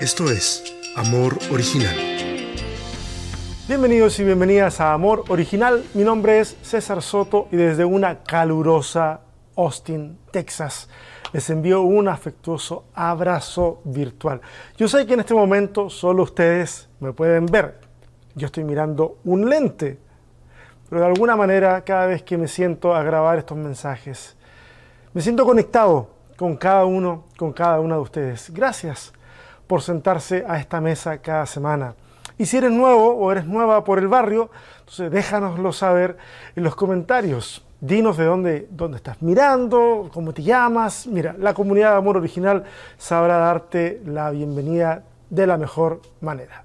Esto es Amor Original. Bienvenidos y bienvenidas a Amor Original. Mi nombre es César Soto y desde una calurosa Austin, Texas, les envío un afectuoso abrazo virtual. Yo sé que en este momento solo ustedes me pueden ver. Yo estoy mirando un lente, pero de alguna manera cada vez que me siento a grabar estos mensajes, me siento conectado con cada uno, con cada una de ustedes. Gracias por sentarse a esta mesa cada semana. Y si eres nuevo o eres nueva por el barrio, entonces déjanoslo saber en los comentarios. Dinos de dónde, dónde estás mirando, cómo te llamas. Mira, la comunidad de Amor Original sabrá darte la bienvenida de la mejor manera.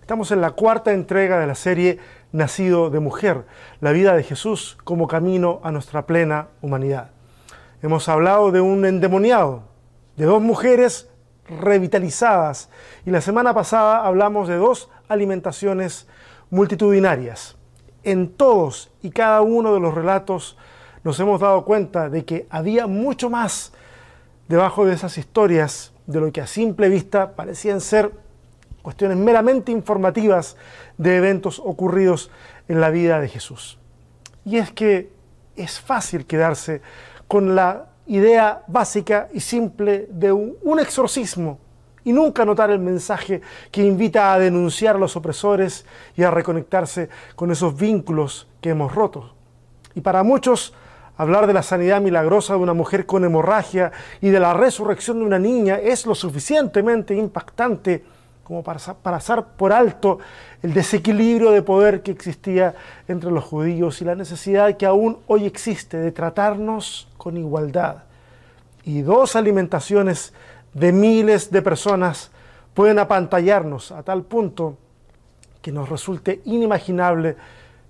Estamos en la cuarta entrega de la serie Nacido de Mujer, la vida de Jesús como camino a nuestra plena humanidad. Hemos hablado de un endemoniado, de dos mujeres revitalizadas. Y la semana pasada hablamos de dos alimentaciones multitudinarias. En todos y cada uno de los relatos nos hemos dado cuenta de que había mucho más debajo de esas historias de lo que a simple vista parecían ser cuestiones meramente informativas de eventos ocurridos en la vida de Jesús. Y es que es fácil quedarse con la idea básica y simple de un, exorcismo y nunca notar el mensaje que invita a denunciar a los opresores y a reconectarse con esos vínculos que hemos roto. Y para muchos, hablar de la sanidad milagrosa de una mujer con hemorragia y de la resurrección de una niña es lo suficientemente impactante como para pasar por alto el desequilibrio de poder que existía entre los judíos y la necesidad que aún hoy existe de tratarnos con igualdad. Y dos alimentaciones de miles de personas pueden apantallarnos a tal punto que nos resulte inimaginable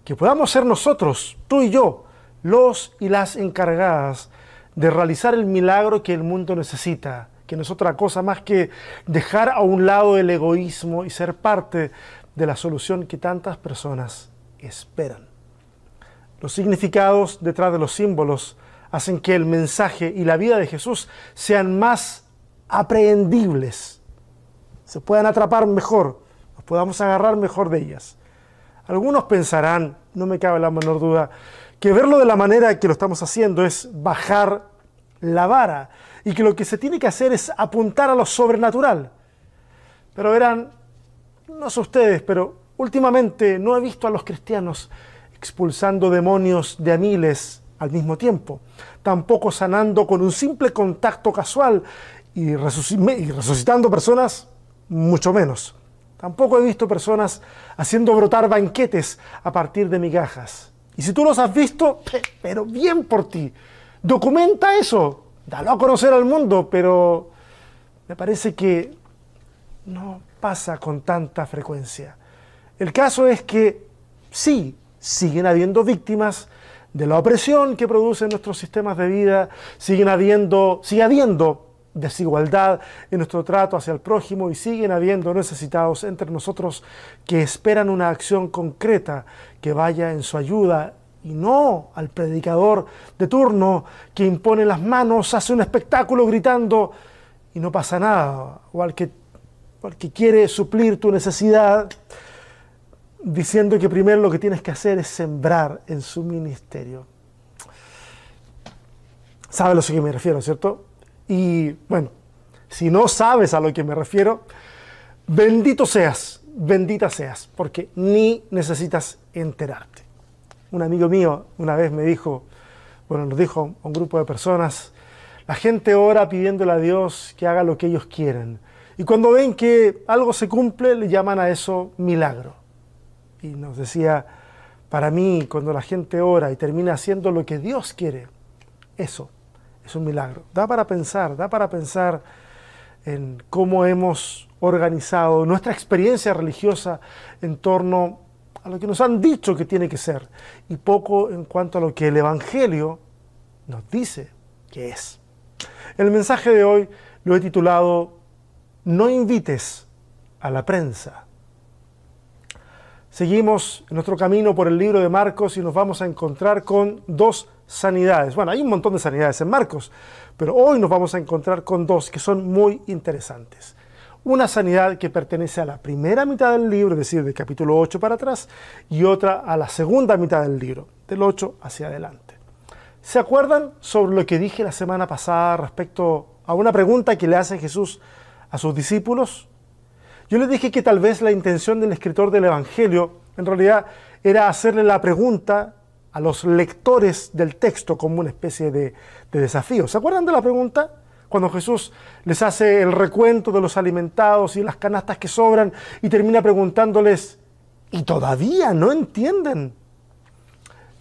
que podamos ser nosotros, tú y yo, los y las encargadas de realizar el milagro que el mundo necesita que no es otra cosa más que dejar a un lado el egoísmo y ser parte de la solución que tantas personas esperan. Los significados detrás de los símbolos hacen que el mensaje y la vida de Jesús sean más aprehendibles, se puedan atrapar mejor, nos podamos agarrar mejor de ellas. Algunos pensarán, no me cabe la menor duda, que verlo de la manera que lo estamos haciendo es bajar la vara y que lo que se tiene que hacer es apuntar a lo sobrenatural. Pero verán, no sé ustedes, pero últimamente no he visto a los cristianos expulsando demonios de a miles al mismo tiempo, tampoco sanando con un simple contacto casual y, resucitando personas, mucho menos. Tampoco he visto personas haciendo brotar banquetes a partir de migajas. Y si tú los has visto, pero bien por ti, documenta eso, dalo a conocer al mundo, pero me parece que no pasa con tanta frecuencia. El caso es que sí, siguen habiendo víctimas de la opresión que producen nuestros sistemas de vida, siguen habiendo, sigue habiendo desigualdad en nuestro trato hacia el prójimo y siguen habiendo necesitados entre nosotros que esperan una acción concreta que vaya en su ayuda y no al predicador de turno que impone las manos, hace un espectáculo gritando y no pasa nada, o al que, al que quiere suplir tu necesidad diciendo que primero lo que tienes que hacer es sembrar en su ministerio. ¿Sabe a lo que me refiero, cierto? Y bueno, si no sabes a lo que me refiero, bendito seas, bendita seas, porque ni necesitas enterarte un amigo mío una vez me dijo, bueno, nos dijo a un grupo de personas, la gente ora pidiéndole a Dios que haga lo que ellos quieren. Y cuando ven que algo se cumple, le llaman a eso milagro. Y nos decía, para mí, cuando la gente ora y termina haciendo lo que Dios quiere, eso es un milagro. Da para pensar, da para pensar en cómo hemos organizado nuestra experiencia religiosa en torno a lo que nos han dicho que tiene que ser y poco en cuanto a lo que el Evangelio nos dice que es. El mensaje de hoy lo he titulado No invites a la prensa. Seguimos nuestro camino por el libro de Marcos y nos vamos a encontrar con dos sanidades. Bueno, hay un montón de sanidades en Marcos, pero hoy nos vamos a encontrar con dos que son muy interesantes. Una sanidad que pertenece a la primera mitad del libro, es decir, del capítulo 8 para atrás, y otra a la segunda mitad del libro, del 8 hacia adelante. ¿Se acuerdan sobre lo que dije la semana pasada respecto a una pregunta que le hace Jesús a sus discípulos? Yo les dije que tal vez la intención del escritor del Evangelio en realidad era hacerle la pregunta a los lectores del texto como una especie de, de desafío. ¿Se acuerdan de la pregunta? Cuando Jesús les hace el recuento de los alimentados y las canastas que sobran y termina preguntándoles, ¿y todavía no entienden?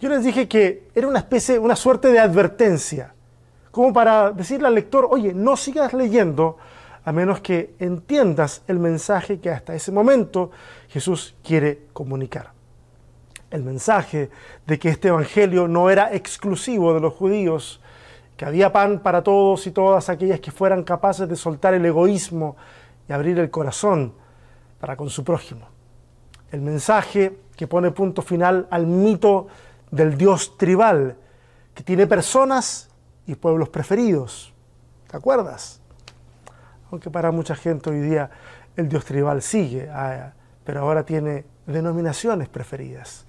Yo les dije que era una especie, una suerte de advertencia, como para decirle al lector, oye, no sigas leyendo a menos que entiendas el mensaje que hasta ese momento Jesús quiere comunicar. El mensaje de que este Evangelio no era exclusivo de los judíos, que había pan para todos y todas aquellas que fueran capaces de soltar el egoísmo y abrir el corazón para con su prójimo. El mensaje que pone punto final al mito del Dios tribal, que tiene personas y pueblos preferidos. ¿Te acuerdas? Aunque para mucha gente hoy día el Dios tribal sigue, ah, pero ahora tiene denominaciones preferidas,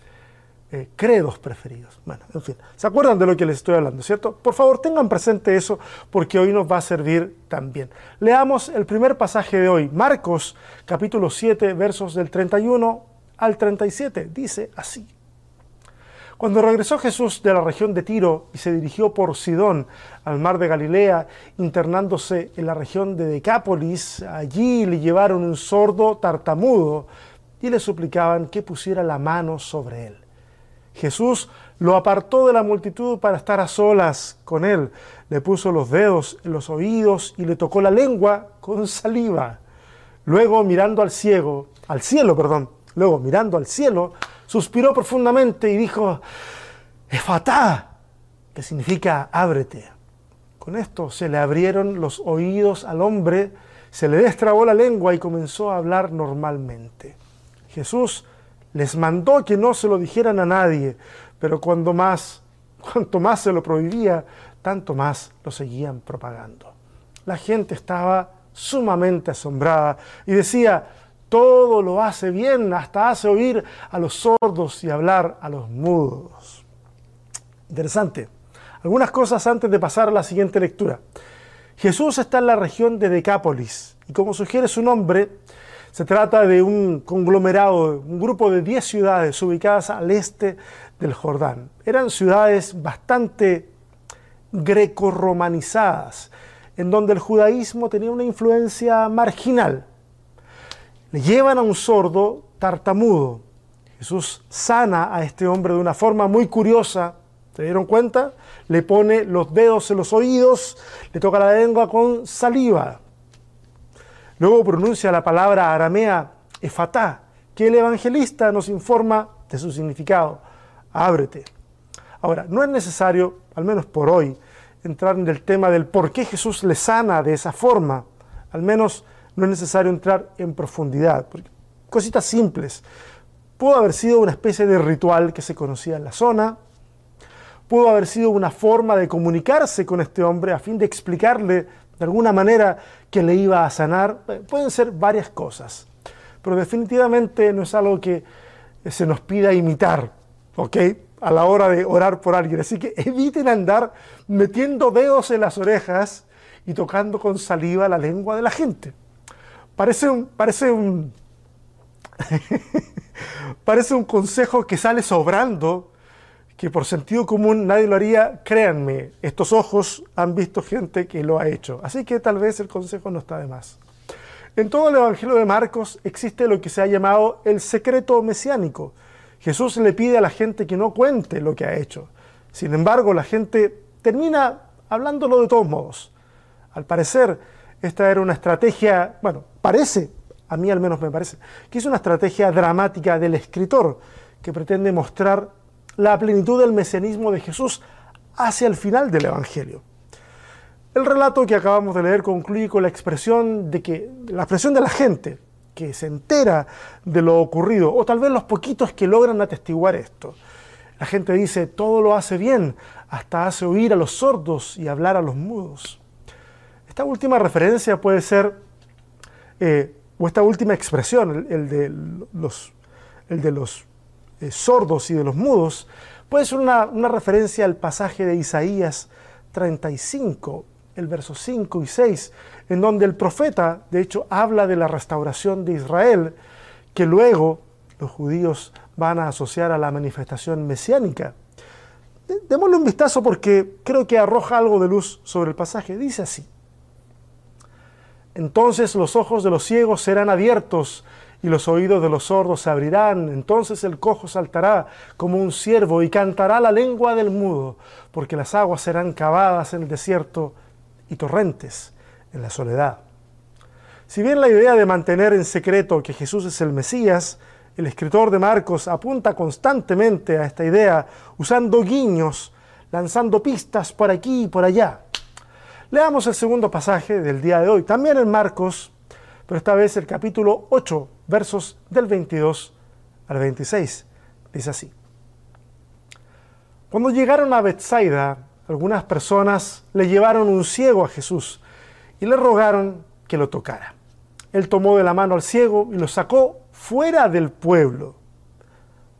eh, credos preferidos. Bueno, en fin, ¿se acuerdan de lo que les estoy hablando, cierto? Por favor, tengan presente eso porque hoy nos va a servir también. Leamos el primer pasaje de hoy, Marcos capítulo 7, versos del 31 al 37. Dice así. Cuando regresó Jesús de la región de Tiro y se dirigió por Sidón al mar de Galilea, internándose en la región de Decápolis, allí le llevaron un sordo tartamudo y le suplicaban que pusiera la mano sobre él. Jesús lo apartó de la multitud para estar a solas con él. Le puso los dedos en los oídos y le tocó la lengua con saliva. Luego mirando al ciego, al cielo, perdón, luego mirando al cielo, suspiró profundamente y dijo, Efatá, que significa ábrete. Con esto se le abrieron los oídos al hombre, se le destrabó la lengua y comenzó a hablar normalmente. Jesús les mandó que no se lo dijeran a nadie, pero cuando más, cuanto más se lo prohibía, tanto más lo seguían propagando. La gente estaba sumamente asombrada y decía, todo lo hace bien, hasta hace oír a los sordos y hablar a los mudos. Interesante. Algunas cosas antes de pasar a la siguiente lectura. Jesús está en la región de Decápolis y como sugiere su nombre, se trata de un conglomerado, un grupo de 10 ciudades ubicadas al este del Jordán. Eran ciudades bastante greco-romanizadas, en donde el judaísmo tenía una influencia marginal le llevan a un sordo tartamudo. Jesús sana a este hombre de una forma muy curiosa. ¿Se dieron cuenta? Le pone los dedos en los oídos, le toca la lengua con saliva. Luego pronuncia la palabra aramea efatá, que el evangelista nos informa de su significado. Ábrete. Ahora, no es necesario, al menos por hoy, entrar en el tema del por qué Jesús le sana de esa forma. Al menos no es necesario entrar en profundidad, porque cositas simples. Pudo haber sido una especie de ritual que se conocía en la zona, pudo haber sido una forma de comunicarse con este hombre a fin de explicarle de alguna manera que le iba a sanar. Eh, pueden ser varias cosas, pero definitivamente no es algo que se nos pida imitar, ¿ok? A la hora de orar por alguien. Así que eviten andar metiendo dedos en las orejas y tocando con saliva la lengua de la gente. Parece un, parece un, parece un consejo que sale sobrando, que por sentido común nadie lo haría. Créanme, estos ojos han visto gente que lo ha hecho. Así que tal vez el consejo no está de más. En todo el Evangelio de Marcos existe lo que se ha llamado el secreto mesiánico. Jesús le pide a la gente que no cuente lo que ha hecho. Sin embargo, la gente termina hablándolo de todos modos. Al parecer, esta era una estrategia, bueno, parece, a mí al menos me parece, que es una estrategia dramática del escritor que pretende mostrar la plenitud del mesianismo de Jesús hacia el final del Evangelio. El relato que acabamos de leer concluye con la expresión de que la expresión de la gente que se entera de lo ocurrido, o tal vez los poquitos que logran atestiguar esto. La gente dice, todo lo hace bien, hasta hace oír a los sordos y hablar a los mudos. Esta última referencia puede ser eh, o esta última expresión, el, de los, el de los eh, sordos y de los mudos, puede ser una, una referencia al pasaje de Isaías 35, el verso 5 y 6, en donde el profeta, de hecho, habla de la restauración de Israel, que luego los judíos van a asociar a la manifestación mesiánica. Démosle un vistazo porque creo que arroja algo de luz sobre el pasaje. Dice así. Entonces los ojos de los ciegos serán abiertos y los oídos de los sordos se abrirán. Entonces el cojo saltará como un ciervo y cantará la lengua del mudo, porque las aguas serán cavadas en el desierto y torrentes en la soledad. Si bien la idea de mantener en secreto que Jesús es el Mesías el escritor de Marcos apunta constantemente a esta idea usando guiños, lanzando pistas por aquí y por allá. Leamos el segundo pasaje del día de hoy, también en Marcos, pero esta vez el capítulo 8, versos del 22 al 26. Dice así. Cuando llegaron a Bethsaida, algunas personas le llevaron un ciego a Jesús y le rogaron que lo tocara. Él tomó de la mano al ciego y lo sacó fuera del pueblo.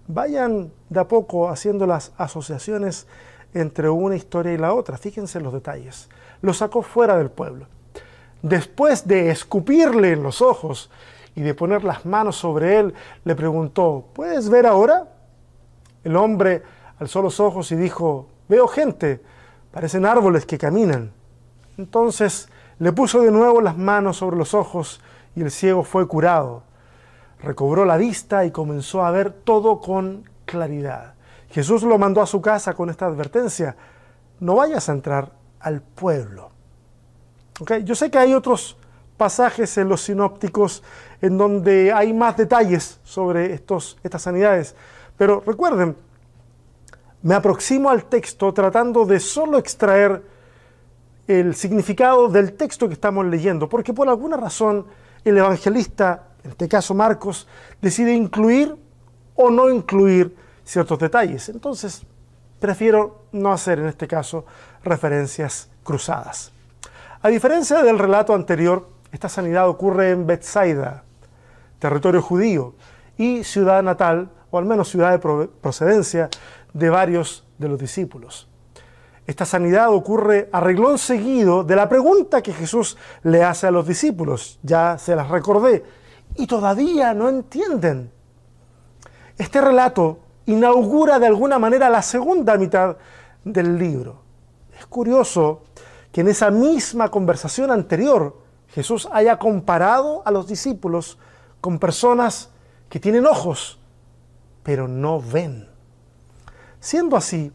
Vayan de a poco haciendo las asociaciones entre una historia y la otra. Fíjense en los detalles. Lo sacó fuera del pueblo. Después de escupirle en los ojos y de poner las manos sobre él, le preguntó, ¿puedes ver ahora? El hombre alzó los ojos y dijo, veo gente, parecen árboles que caminan. Entonces le puso de nuevo las manos sobre los ojos y el ciego fue curado recobró la vista y comenzó a ver todo con claridad. Jesús lo mandó a su casa con esta advertencia, no vayas a entrar al pueblo. ¿Okay? Yo sé que hay otros pasajes en los sinópticos en donde hay más detalles sobre estos, estas sanidades, pero recuerden, me aproximo al texto tratando de solo extraer el significado del texto que estamos leyendo, porque por alguna razón el evangelista en este caso Marcos, decide incluir o no incluir ciertos detalles. Entonces, prefiero no hacer en este caso referencias cruzadas. A diferencia del relato anterior, esta sanidad ocurre en Bethsaida, territorio judío, y ciudad natal, o al menos ciudad de procedencia, de varios de los discípulos. Esta sanidad ocurre a reglón seguido de la pregunta que Jesús le hace a los discípulos. Ya se las recordé y todavía no entienden. Este relato inaugura de alguna manera la segunda mitad del libro. Es curioso que en esa misma conversación anterior Jesús haya comparado a los discípulos con personas que tienen ojos, pero no ven. Siendo así,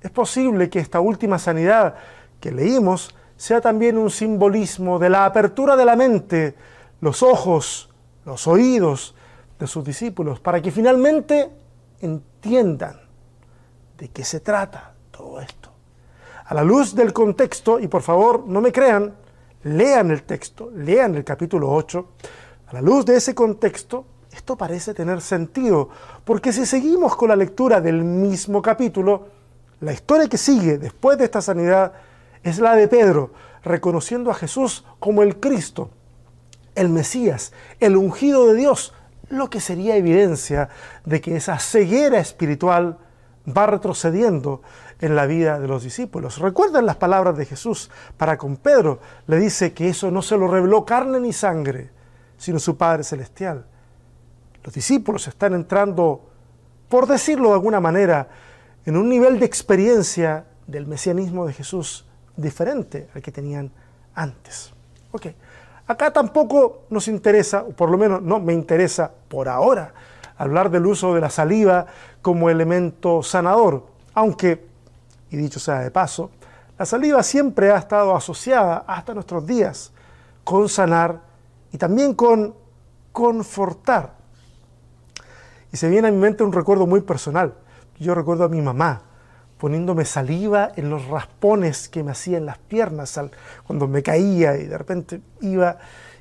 es posible que esta última sanidad que leímos sea también un simbolismo de la apertura de la mente, los ojos, los oídos de sus discípulos para que finalmente entiendan de qué se trata todo esto. A la luz del contexto, y por favor no me crean, lean el texto, lean el capítulo 8, a la luz de ese contexto, esto parece tener sentido, porque si seguimos con la lectura del mismo capítulo, la historia que sigue después de esta sanidad es la de Pedro, reconociendo a Jesús como el Cristo, el Mesías, el ungido de Dios, lo que sería evidencia de que esa ceguera espiritual va retrocediendo en la vida de los discípulos. Recuerden las palabras de Jesús para con Pedro. Le dice que eso no se lo reveló carne ni sangre, sino su Padre Celestial. Los discípulos están entrando, por decirlo de alguna manera, en un nivel de experiencia del mesianismo de Jesús diferente al que tenían antes. Okay. Acá tampoco nos interesa, o por lo menos no me interesa por ahora, hablar del uso de la saliva como elemento sanador, aunque, y dicho sea de paso, la saliva siempre ha estado asociada hasta nuestros días con sanar y también con confortar. Y se viene a mi mente un recuerdo muy personal. Yo recuerdo a mi mamá poniéndome saliva en los raspones que me hacía en las piernas cuando me caía y de repente iba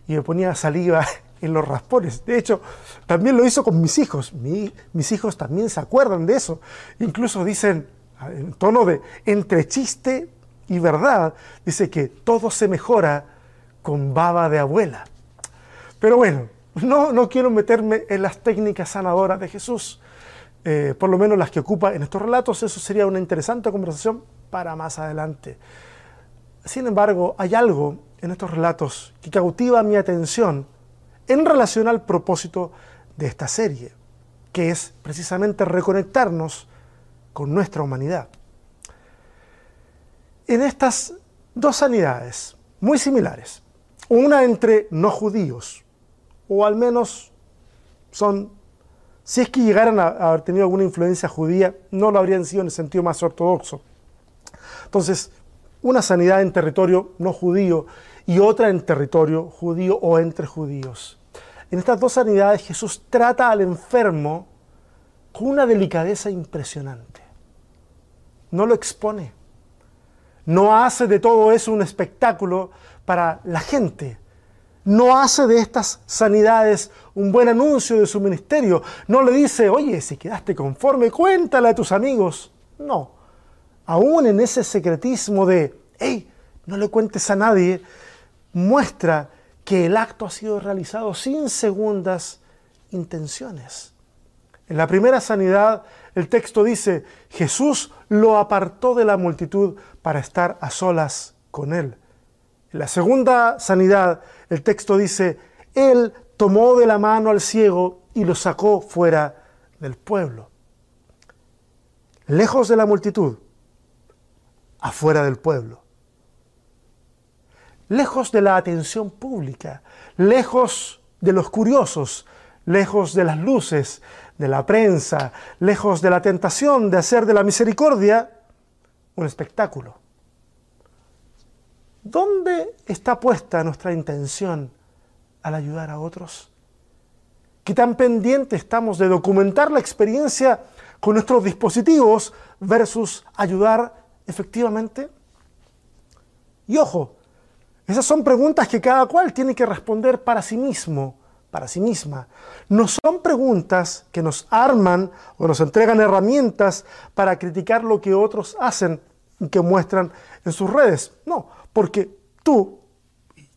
y me ponía saliva en los raspones. De hecho, también lo hizo con mis hijos. mis hijos también se acuerdan de eso. Incluso dicen, en tono de entre chiste y verdad, dice que todo se mejora con baba de abuela. Pero bueno, no, no quiero meterme en las técnicas sanadoras de Jesús, eh, por lo menos las que ocupa en estos relatos, eso sería una interesante conversación para más adelante. Sin embargo, hay algo en estos relatos que cautiva mi atención en relación al propósito de esta serie, que es precisamente reconectarnos con nuestra humanidad. En estas dos sanidades muy similares, una entre no judíos, o al menos son, si es que llegaran a haber tenido alguna influencia judía, no lo habrían sido en el sentido más ortodoxo. Entonces, una sanidad en territorio no judío y otra en territorio judío o entre judíos. En estas dos sanidades Jesús trata al enfermo con una delicadeza impresionante. No lo expone. No hace de todo eso un espectáculo para la gente. No hace de estas sanidades un buen anuncio de su ministerio. No le dice, oye, si quedaste conforme, cuéntale a tus amigos. No. Aún en ese secretismo de, hey, no le cuentes a nadie, muestra que el acto ha sido realizado sin segundas intenciones. En la primera sanidad, el texto dice, Jesús lo apartó de la multitud para estar a solas con él. En la segunda sanidad, el texto dice, Él tomó de la mano al ciego y lo sacó fuera del pueblo. Lejos de la multitud, afuera del pueblo lejos de la atención pública, lejos de los curiosos, lejos de las luces, de la prensa, lejos de la tentación de hacer de la misericordia un espectáculo. ¿Dónde está puesta nuestra intención al ayudar a otros? ¿Qué tan pendiente estamos de documentar la experiencia con nuestros dispositivos versus ayudar efectivamente? Y ojo, esas son preguntas que cada cual tiene que responder para sí mismo, para sí misma. No son preguntas que nos arman o nos entregan herramientas para criticar lo que otros hacen y que muestran en sus redes. No, porque tú,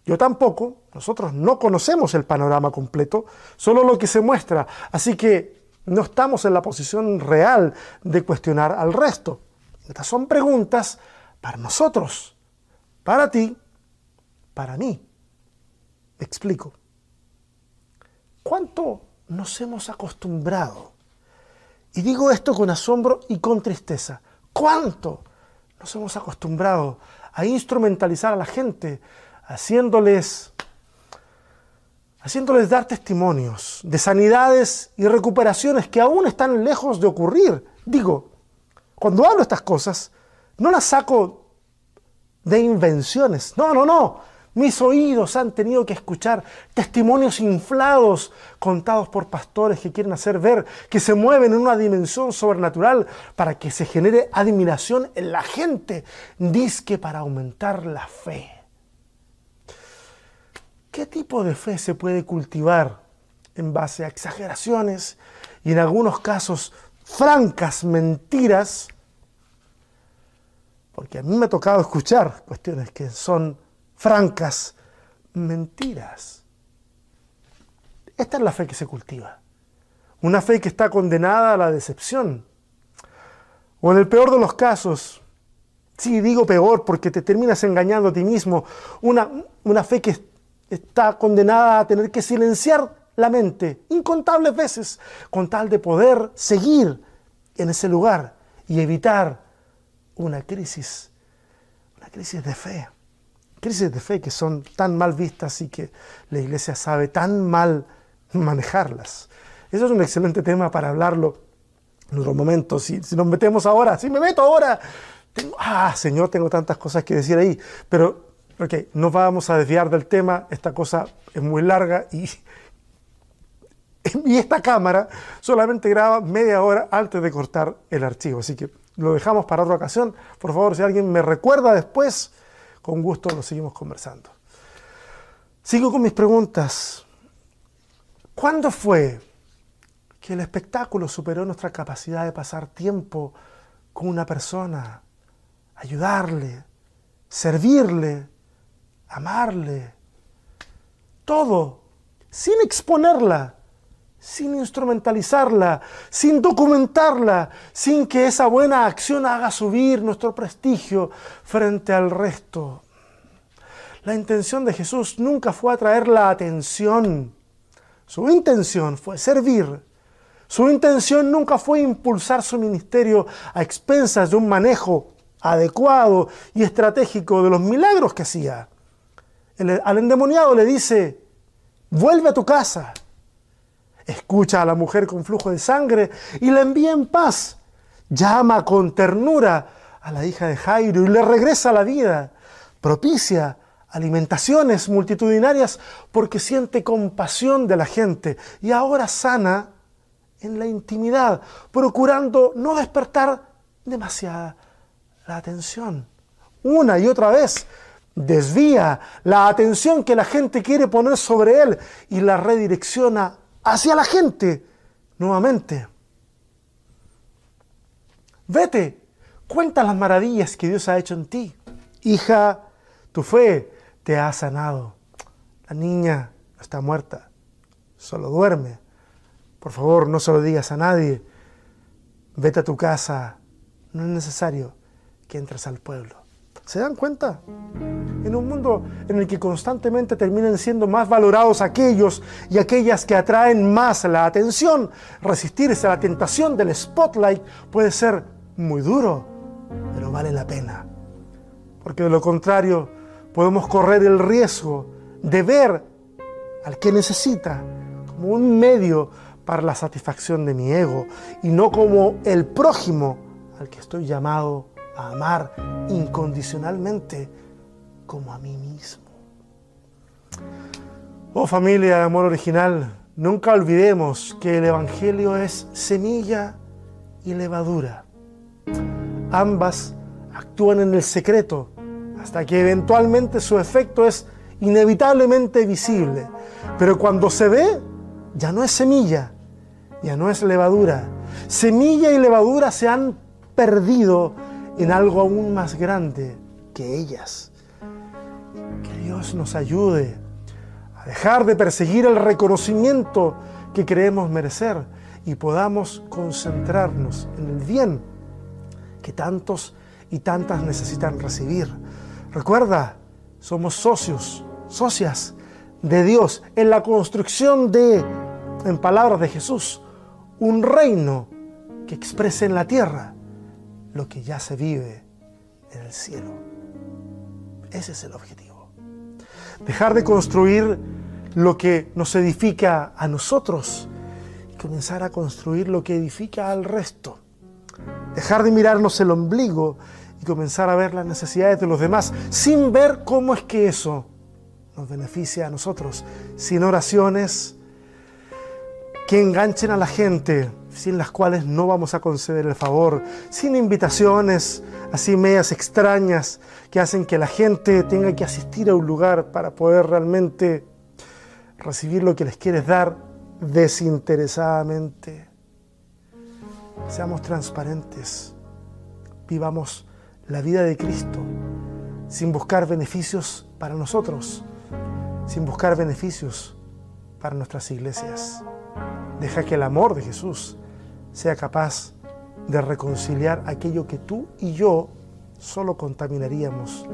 yo tampoco, nosotros no conocemos el panorama completo, solo lo que se muestra. Así que no estamos en la posición real de cuestionar al resto. Estas son preguntas para nosotros, para ti para mí. Explico. ¿Cuánto nos hemos acostumbrado? Y digo esto con asombro y con tristeza. ¿Cuánto nos hemos acostumbrado a instrumentalizar a la gente, haciéndoles, haciéndoles dar testimonios de sanidades y recuperaciones que aún están lejos de ocurrir? Digo, cuando hablo estas cosas, no las saco de invenciones. No, no, no. Mis oídos han tenido que escuchar testimonios inflados contados por pastores que quieren hacer ver que se mueven en una dimensión sobrenatural para que se genere admiración en la gente, disque para aumentar la fe. ¿Qué tipo de fe se puede cultivar en base a exageraciones y en algunos casos francas mentiras? Porque a mí me ha tocado escuchar cuestiones que son francas mentiras. Esta es la fe que se cultiva. Una fe que está condenada a la decepción. O en el peor de los casos, sí digo peor porque te terminas engañando a ti mismo, una, una fe que está condenada a tener que silenciar la mente incontables veces con tal de poder seguir en ese lugar y evitar una crisis, una crisis de fe crisis de fe que son tan mal vistas y que la iglesia sabe tan mal manejarlas. Eso es un excelente tema para hablarlo en otro momento. Si, si nos metemos ahora, si me meto ahora, tengo, ah, Señor, tengo tantas cosas que decir ahí. Pero, ok, no vamos a desviar del tema, esta cosa es muy larga y, y esta cámara solamente graba media hora antes de cortar el archivo. Así que lo dejamos para otra ocasión. Por favor, si alguien me recuerda después, con gusto lo seguimos conversando. Sigo con mis preguntas. ¿Cuándo fue que el espectáculo superó nuestra capacidad de pasar tiempo con una persona, ayudarle, servirle, amarle? Todo sin exponerla, sin instrumentalizarla, sin documentarla, sin que esa buena acción haga subir nuestro prestigio frente al resto. La intención de Jesús nunca fue atraer la atención. Su intención fue servir. Su intención nunca fue impulsar su ministerio a expensas de un manejo adecuado y estratégico de los milagros que hacía. al endemoniado le dice, vuelve a tu casa, escucha a la mujer con flujo de sangre y la envía en paz, llama con ternura a la hija de Jairo y le regresa la vida, propicia alimentaciones multitudinarias porque siente compasión de la gente y ahora sana en la intimidad, procurando no despertar demasiada la atención. Una y otra vez desvía la atención que la gente quiere poner sobre él y la redirecciona hacia la gente nuevamente. Vete, cuenta las maravillas que Dios ha hecho en ti. Hija, tu fe te ha sanado. La niña está muerta, solo duerme. Por favor, no se lo digas a nadie. Vete a tu casa. No es necesario que entres al pueblo. ¿Se dan cuenta? En un mundo en el que constantemente terminan siendo más valorados aquellos y aquellas que atraen más la atención, resistirse a la tentación del spotlight puede ser muy duro, pero vale la pena. Porque de lo contrario, podemos correr el riesgo de ver al que necesita como un medio para la satisfacción de mi ego y no como el prójimo al que estoy llamado a amar incondicionalmente como a mí mismo. Oh familia de amor original, nunca olvidemos que el Evangelio es semilla y levadura. Ambas actúan en el secreto hasta que eventualmente su efecto es inevitablemente visible. Pero cuando se ve, ya no es semilla, ya no es levadura. Semilla y levadura se han perdido en algo aún más grande que ellas. Que Dios nos ayude a dejar de perseguir el reconocimiento que creemos merecer y podamos concentrarnos en el bien que tantos y tantas necesitan recibir. Recuerda, somos socios, socias de Dios en la construcción de, en palabras de Jesús, un reino que exprese en la tierra lo que ya se vive en el cielo. Ese es el objetivo. Dejar de construir lo que nos edifica a nosotros y comenzar a construir lo que edifica al resto. Dejar de mirarnos el ombligo y comenzar a ver las necesidades de los demás sin ver cómo es que eso nos beneficia a nosotros, sin oraciones que enganchen a la gente sin las cuales no vamos a conceder el favor, sin invitaciones así medias extrañas que hacen que la gente tenga que asistir a un lugar para poder realmente recibir lo que les quieres dar desinteresadamente. Seamos transparentes, vivamos la vida de Cristo sin buscar beneficios para nosotros, sin buscar beneficios para nuestras iglesias. Deja que el amor de Jesús sea capaz de reconciliar aquello que tú y yo solo contaminaríamos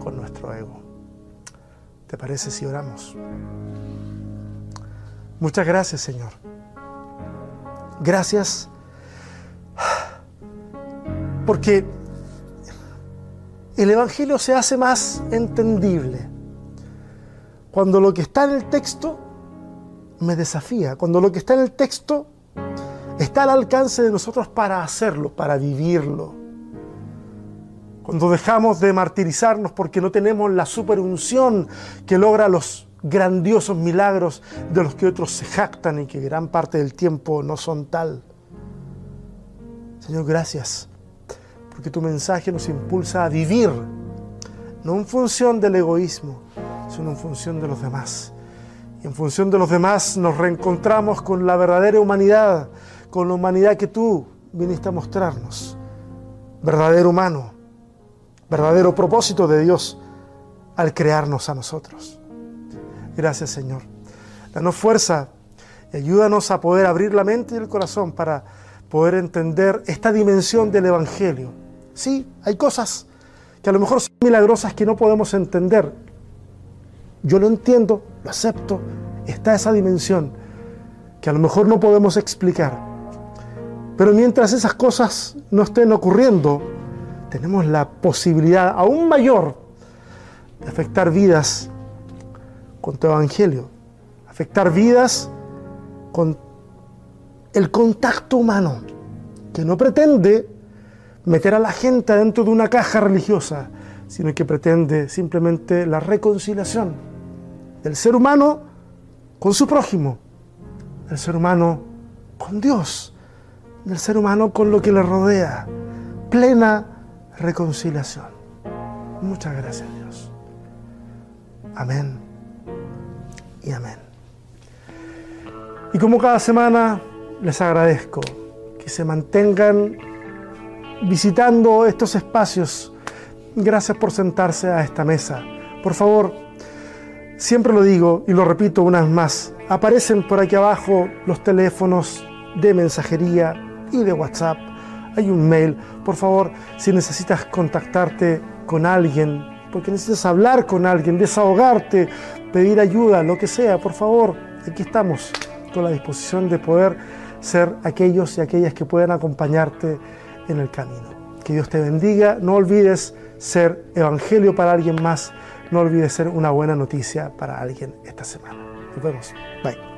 con nuestro ego. ¿Te parece si oramos? Muchas gracias, Señor. Gracias porque el Evangelio se hace más entendible cuando lo que está en el texto me desafía, cuando lo que está en el texto está al alcance de nosotros para hacerlo, para vivirlo. Cuando dejamos de martirizarnos porque no tenemos la superunción que logra los grandiosos milagros de los que otros se jactan y que gran parte del tiempo no son tal. Señor, gracias, porque tu mensaje nos impulsa a vivir, no en función del egoísmo, sino en función de los demás. Y en función de los demás nos reencontramos con la verdadera humanidad, con la humanidad que tú viniste a mostrarnos. Verdadero humano, verdadero propósito de Dios al crearnos a nosotros. Gracias Señor. Danos fuerza y ayúdanos a poder abrir la mente y el corazón para poder entender esta dimensión del Evangelio. Sí, hay cosas que a lo mejor son milagrosas que no podemos entender. Yo lo entiendo, lo acepto, está esa dimensión que a lo mejor no podemos explicar. Pero mientras esas cosas no estén ocurriendo, tenemos la posibilidad aún mayor de afectar vidas con tu evangelio, afectar vidas con el contacto humano, que no pretende meter a la gente dentro de una caja religiosa, sino que pretende simplemente la reconciliación del ser humano con su prójimo, del ser humano con Dios, del ser humano con lo que le rodea. Plena reconciliación. Muchas gracias Dios. Amén y amén. Y como cada semana les agradezco que se mantengan visitando estos espacios. Gracias por sentarse a esta mesa. Por favor, siempre lo digo y lo repito una vez más, aparecen por aquí abajo los teléfonos de mensajería y de WhatsApp. Hay un mail. Por favor, si necesitas contactarte con alguien, porque necesitas hablar con alguien, desahogarte, pedir ayuda, lo que sea, por favor, aquí estamos con la disposición de poder ser aquellos y aquellas que puedan acompañarte en el camino. Que Dios te bendiga. No olvides ser evangelio para alguien más. No olvides ser una buena noticia para alguien esta semana. Nos vemos. Bye.